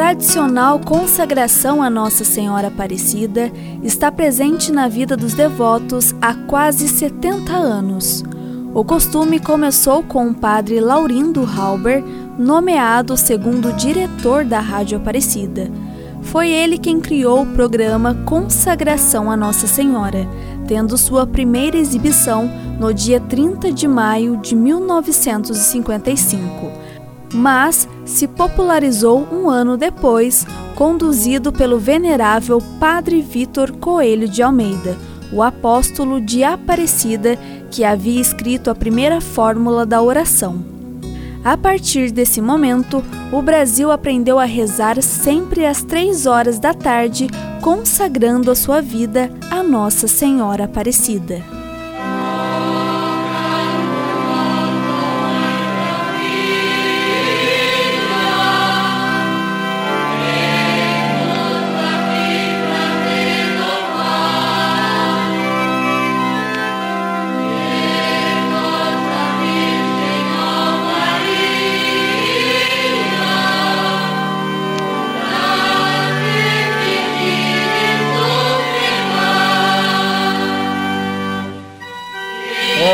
tradicional consagração a Nossa Senhora Aparecida está presente na vida dos devotos há quase 70 anos. O costume começou com o padre Laurindo Halber, nomeado segundo diretor da Rádio Aparecida. Foi ele quem criou o programa Consagração a Nossa Senhora, tendo sua primeira exibição no dia 30 de maio de 1955 mas se popularizou um ano depois, conduzido pelo venerável Padre Vitor Coelho de Almeida, o apóstolo de Aparecida que havia escrito a primeira fórmula da oração. A partir desse momento, o Brasil aprendeu a rezar sempre às três horas da tarde, consagrando a sua vida a Nossa Senhora Aparecida.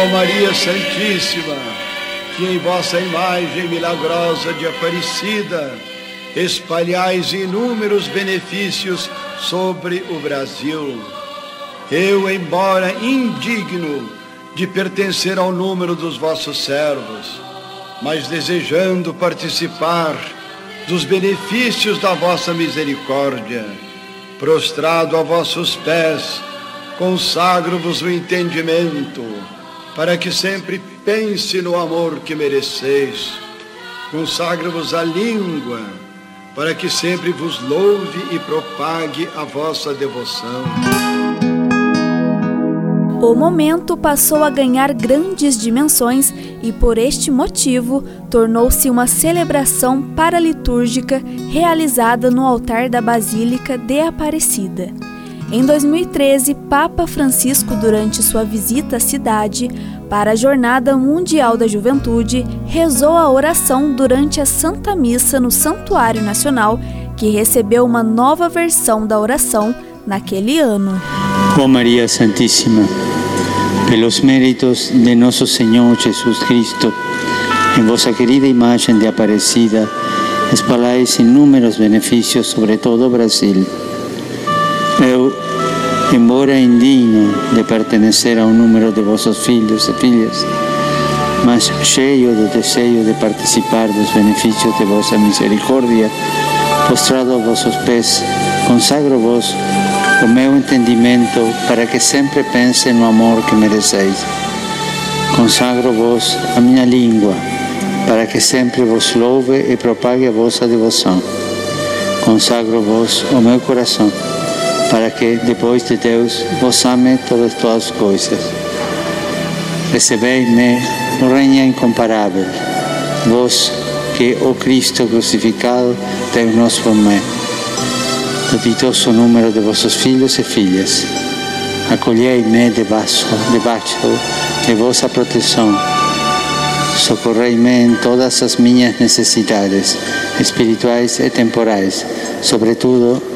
Maria Santíssima, que em vossa imagem milagrosa de Aparecida espalhais inúmeros benefícios sobre o Brasil. Eu, embora indigno de pertencer ao número dos vossos servos, mas desejando participar dos benefícios da vossa misericórdia, prostrado a vossos pés, consagro-vos o entendimento para que sempre pense no amor que mereceis. Consagra-vos a língua, para que sempre vos louve e propague a vossa devoção. O momento passou a ganhar grandes dimensões e, por este motivo, tornou-se uma celebração paralitúrgica realizada no altar da Basílica de Aparecida. Em 2013, Papa Francisco, durante sua visita à cidade para a Jornada Mundial da Juventude, rezou a oração durante a Santa Missa no Santuário Nacional, que recebeu uma nova versão da oração naquele ano. Oh Maria Santíssima, pelos méritos de nosso Senhor Jesus Cristo, em vossa querida imagem de Aparecida, espalhais inúmeros benefícios sobre todo o Brasil eu, embora indigno de pertencer a um número de vossos filhos e filhas, mas cheio do desejo de participar dos benefícios de vossa misericórdia, postrado a vossos pés, consagro-vos o meu entendimento para que sempre pense no amor que mereceis. Consagro-vos a minha língua, para que sempre vos louve e propague a vossa devoção. Consagro-vos o meu coração para que depois de Deus vos ame todas as coisas. Recebei-me no reino incomparável, vós que o Cristo crucificado Deus-nos por mim. Ditoso número de vossos filhos e filhas, acolhei-me debaixo, debaixo de vossa proteção. Socorrei-me em todas as minhas necessidades espirituais e temporais, sobretudo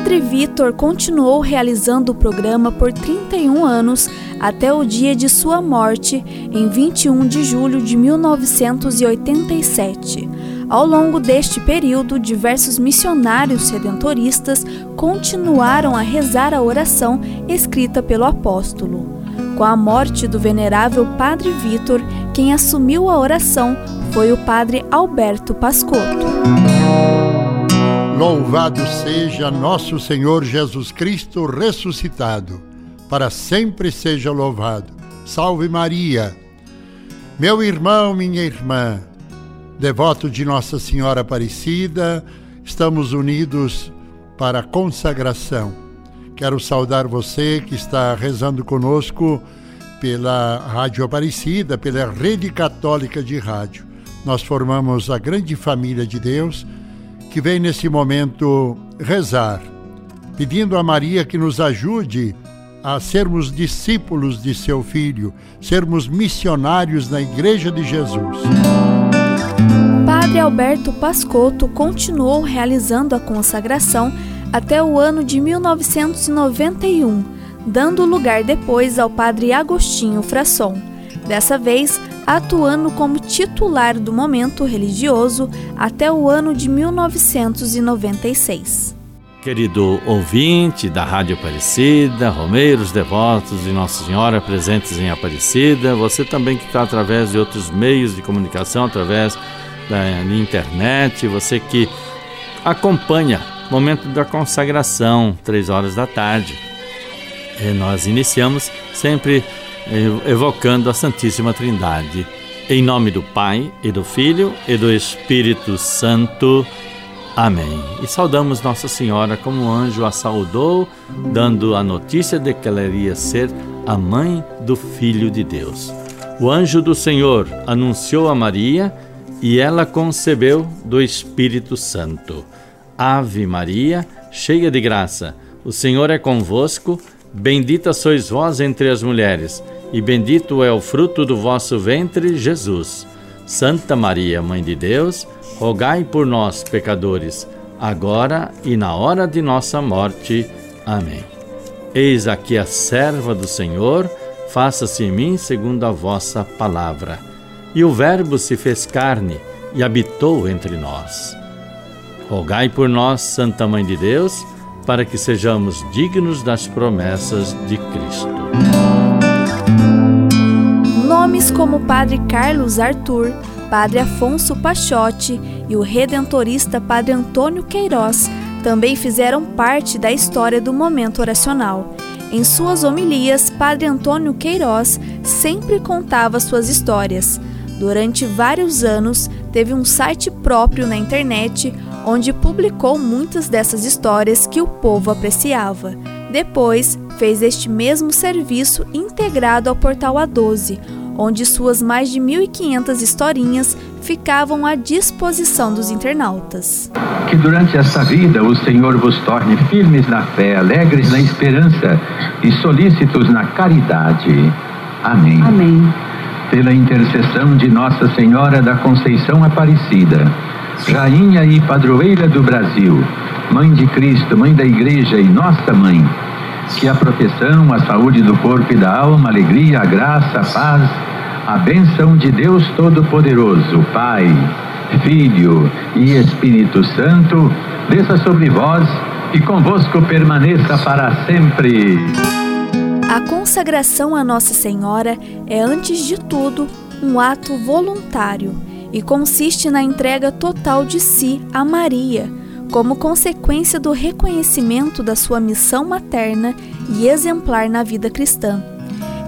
Padre Vitor continuou realizando o programa por 31 anos até o dia de sua morte, em 21 de julho de 1987. Ao longo deste período, diversos missionários redentoristas continuaram a rezar a oração escrita pelo apóstolo. Com a morte do venerável Padre Vitor, quem assumiu a oração foi o Padre Alberto Pascotto. Louvado seja nosso Senhor Jesus Cristo ressuscitado, para sempre seja louvado. Salve Maria! Meu irmão, minha irmã, devoto de Nossa Senhora Aparecida, estamos unidos para a consagração Quero saudar você que está rezando conosco pela Rádio Aparecida, pela Rede Católica de Rádio. Nós formamos a grande família de Deus que vem nesse momento rezar, pedindo a Maria que nos ajude a sermos discípulos de seu filho, sermos missionários na Igreja de Jesus. Padre Alberto Pascotto continuou realizando a consagração até o ano de 1991, dando lugar depois ao Padre Agostinho Frasson, dessa vez atuando como titular do momento religioso até o ano de 1996. Querido ouvinte da Rádio Aparecida, Romeiros devotos de Nossa Senhora presentes em Aparecida, você também que está através de outros meios de comunicação, através da internet, você que acompanha o momento da consagração, três horas da tarde. E nós iniciamos sempre evocando a Santíssima Trindade. Em nome do Pai, e do Filho, e do Espírito Santo. Amém. E saudamos Nossa Senhora como o anjo a saudou, dando a notícia de que ela iria ser a mãe do Filho de Deus. O anjo do Senhor anunciou a Maria e ela concebeu do Espírito Santo. Ave Maria, cheia de graça, o Senhor é convosco, bendita sois vós entre as mulheres, e bendito é o fruto do vosso ventre, Jesus. Santa Maria, Mãe de Deus, rogai por nós, pecadores, agora e na hora de nossa morte. Amém. Eis aqui a serva do Senhor, faça-se em mim segundo a vossa palavra. E o Verbo se fez carne e habitou entre nós. Rogai por nós, Santa Mãe de Deus, para que sejamos dignos das promessas de Cristo. Nomes como Padre Carlos Arthur, Padre Afonso Pachotti e o redentorista Padre Antônio Queiroz também fizeram parte da história do momento oracional. Em suas homilias, Padre Antônio Queiroz sempre contava suas histórias. Durante vários anos, teve um site próprio na internet onde publicou muitas dessas histórias que o povo apreciava. Depois, fez este mesmo serviço integrado ao portal A12, onde suas mais de 1.500 historinhas ficavam à disposição dos internautas. Que durante esta vida o Senhor vos torne firmes na fé, alegres na esperança e solícitos na caridade. Amém. Amém. Pela intercessão de Nossa Senhora da Conceição Aparecida, Rainha e Padroeira do Brasil, Mãe de Cristo, Mãe da Igreja e Nossa Mãe, que a proteção, a saúde do corpo e da alma, a alegria, a graça, a paz, a bênção de Deus Todo-Poderoso, Pai, Filho e Espírito Santo, desça sobre vós e convosco permaneça para sempre. A consagração a Nossa Senhora é, antes de tudo, um ato voluntário e consiste na entrega total de si a Maria, como consequência do reconhecimento da sua missão materna e exemplar na vida cristã.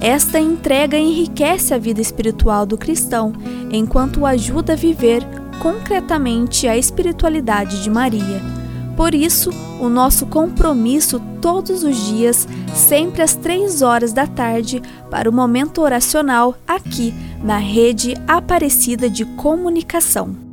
Esta entrega enriquece a vida espiritual do cristão, enquanto o ajuda a viver concretamente a espiritualidade de Maria. Por isso, o nosso compromisso todos os dias, sempre às três horas da tarde, para o momento oracional aqui na rede Aparecida de Comunicação.